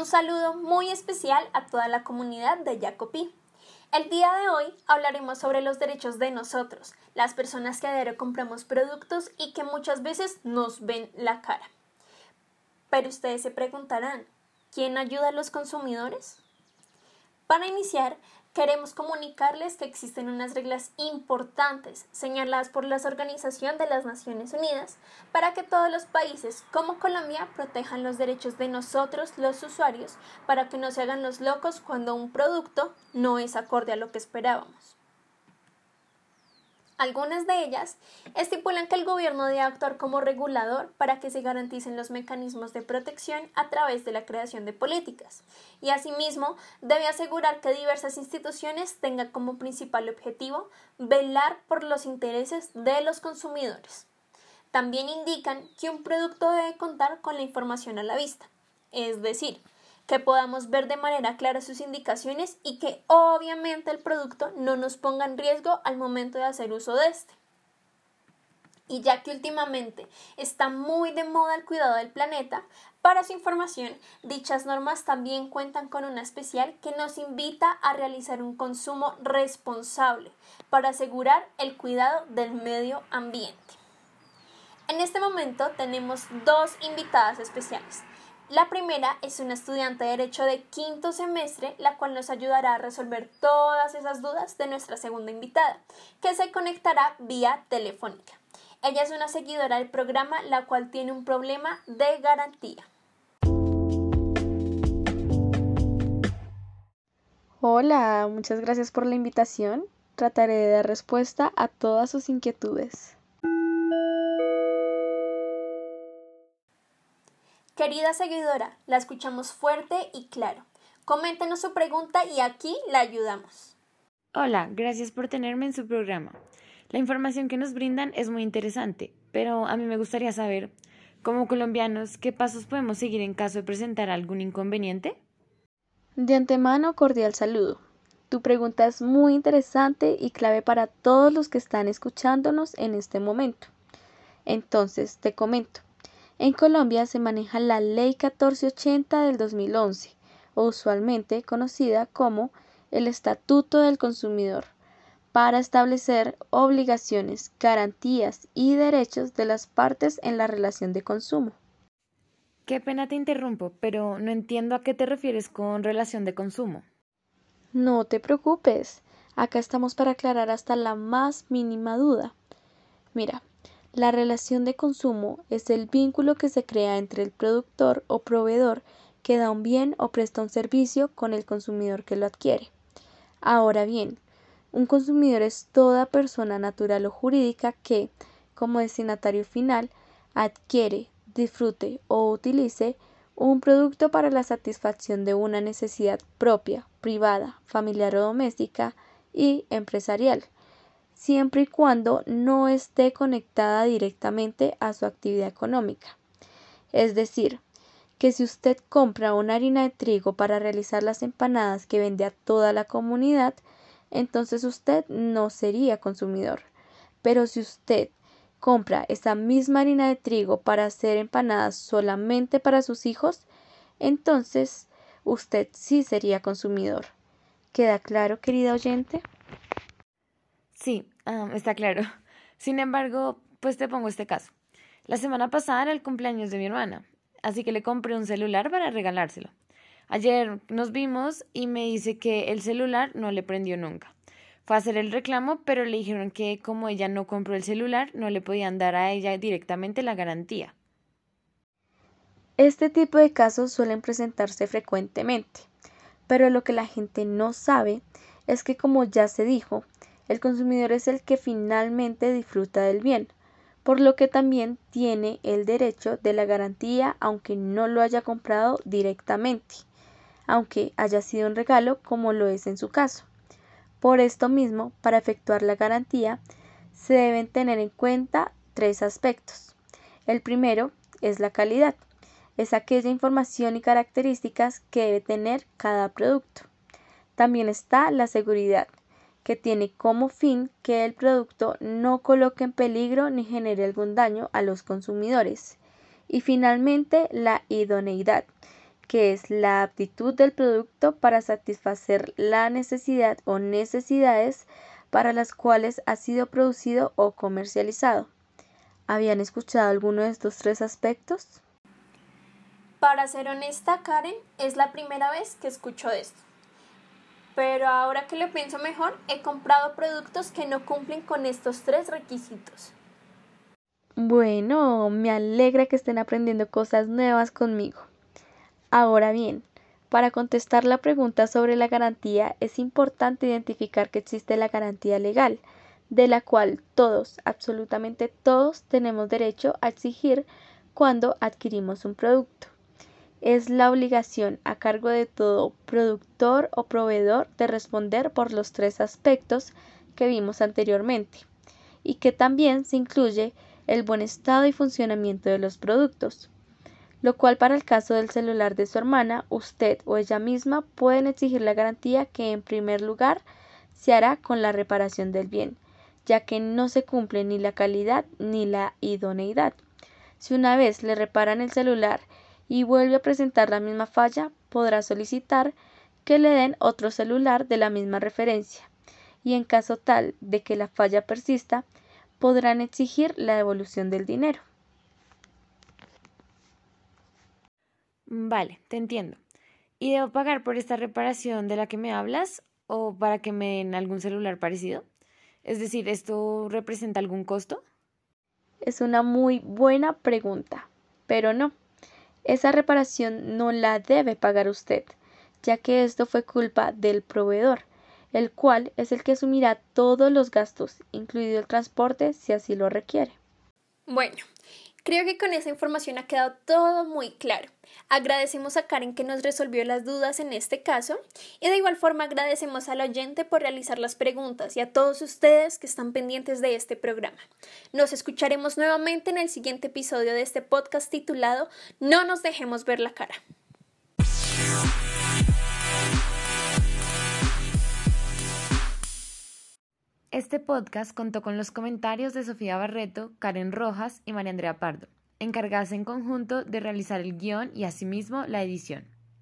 Un saludo muy especial a toda la comunidad de Jacopí. El día de hoy hablaremos sobre los derechos de nosotros, las personas que a diario compramos productos y que muchas veces nos ven la cara. Pero ustedes se preguntarán, ¿quién ayuda a los consumidores? Para iniciar, Queremos comunicarles que existen unas reglas importantes señaladas por la Organización de las Naciones Unidas para que todos los países como Colombia protejan los derechos de nosotros los usuarios para que no se hagan los locos cuando un producto no es acorde a lo que esperábamos. Algunas de ellas estipulan que el gobierno debe actuar como regulador para que se garanticen los mecanismos de protección a través de la creación de políticas y asimismo debe asegurar que diversas instituciones tengan como principal objetivo velar por los intereses de los consumidores. También indican que un producto debe contar con la información a la vista, es decir, que podamos ver de manera clara sus indicaciones y que obviamente el producto no nos ponga en riesgo al momento de hacer uso de este. Y ya que últimamente está muy de moda el cuidado del planeta, para su información, dichas normas también cuentan con una especial que nos invita a realizar un consumo responsable para asegurar el cuidado del medio ambiente. En este momento tenemos dos invitadas especiales. La primera es una estudiante de Derecho de quinto semestre, la cual nos ayudará a resolver todas esas dudas de nuestra segunda invitada, que se conectará vía telefónica. Ella es una seguidora del programa, la cual tiene un problema de garantía. Hola, muchas gracias por la invitación. Trataré de dar respuesta a todas sus inquietudes. Querida seguidora, la escuchamos fuerte y claro. Coméntenos su pregunta y aquí la ayudamos. Hola, gracias por tenerme en su programa. La información que nos brindan es muy interesante, pero a mí me gustaría saber, como colombianos, qué pasos podemos seguir en caso de presentar algún inconveniente. De antemano, cordial saludo. Tu pregunta es muy interesante y clave para todos los que están escuchándonos en este momento. Entonces, te comento. En Colombia se maneja la Ley 1480 del 2011, usualmente conocida como el Estatuto del Consumidor, para establecer obligaciones, garantías y derechos de las partes en la relación de consumo. Qué pena te interrumpo, pero no entiendo a qué te refieres con relación de consumo. No te preocupes, acá estamos para aclarar hasta la más mínima duda. Mira, la relación de consumo es el vínculo que se crea entre el productor o proveedor que da un bien o presta un servicio con el consumidor que lo adquiere. Ahora bien, un consumidor es toda persona natural o jurídica que, como destinatario final, adquiere, disfrute o utilice un producto para la satisfacción de una necesidad propia, privada, familiar o doméstica y empresarial siempre y cuando no esté conectada directamente a su actividad económica. Es decir, que si usted compra una harina de trigo para realizar las empanadas que vende a toda la comunidad, entonces usted no sería consumidor. Pero si usted compra esa misma harina de trigo para hacer empanadas solamente para sus hijos, entonces usted sí sería consumidor. ¿Queda claro, querida oyente? Sí, está claro. Sin embargo, pues te pongo este caso. La semana pasada era el cumpleaños de mi hermana, así que le compré un celular para regalárselo. Ayer nos vimos y me dice que el celular no le prendió nunca. Fue a hacer el reclamo, pero le dijeron que como ella no compró el celular, no le podían dar a ella directamente la garantía. Este tipo de casos suelen presentarse frecuentemente, pero lo que la gente no sabe es que como ya se dijo, el consumidor es el que finalmente disfruta del bien, por lo que también tiene el derecho de la garantía aunque no lo haya comprado directamente, aunque haya sido un regalo como lo es en su caso. Por esto mismo, para efectuar la garantía, se deben tener en cuenta tres aspectos. El primero es la calidad, es aquella información y características que debe tener cada producto. También está la seguridad, que tiene como fin que el producto no coloque en peligro ni genere algún daño a los consumidores. Y finalmente, la idoneidad, que es la aptitud del producto para satisfacer la necesidad o necesidades para las cuales ha sido producido o comercializado. ¿Habían escuchado alguno de estos tres aspectos? Para ser honesta, Karen, es la primera vez que escucho esto. Pero ahora que lo pienso mejor, he comprado productos que no cumplen con estos tres requisitos. Bueno, me alegra que estén aprendiendo cosas nuevas conmigo. Ahora bien, para contestar la pregunta sobre la garantía es importante identificar que existe la garantía legal, de la cual todos, absolutamente todos, tenemos derecho a exigir cuando adquirimos un producto es la obligación a cargo de todo productor o proveedor de responder por los tres aspectos que vimos anteriormente y que también se incluye el buen estado y funcionamiento de los productos, lo cual para el caso del celular de su hermana, usted o ella misma pueden exigir la garantía que en primer lugar se hará con la reparación del bien, ya que no se cumple ni la calidad ni la idoneidad. Si una vez le reparan el celular y vuelve a presentar la misma falla, podrá solicitar que le den otro celular de la misma referencia y en caso tal de que la falla persista, podrán exigir la devolución del dinero. Vale, te entiendo. ¿Y debo pagar por esta reparación de la que me hablas o para que me den algún celular parecido? Es decir, ¿esto representa algún costo? Es una muy buena pregunta, pero no. Esa reparación no la debe pagar usted, ya que esto fue culpa del proveedor, el cual es el que asumirá todos los gastos, incluido el transporte, si así lo requiere. Bueno, Creo que con esa información ha quedado todo muy claro. Agradecemos a Karen que nos resolvió las dudas en este caso y de igual forma agradecemos al oyente por realizar las preguntas y a todos ustedes que están pendientes de este programa. Nos escucharemos nuevamente en el siguiente episodio de este podcast titulado No nos dejemos ver la cara. Este podcast contó con los comentarios de Sofía Barreto, Karen Rojas y María Andrea Pardo, encargadas en conjunto de realizar el guion y asimismo la edición.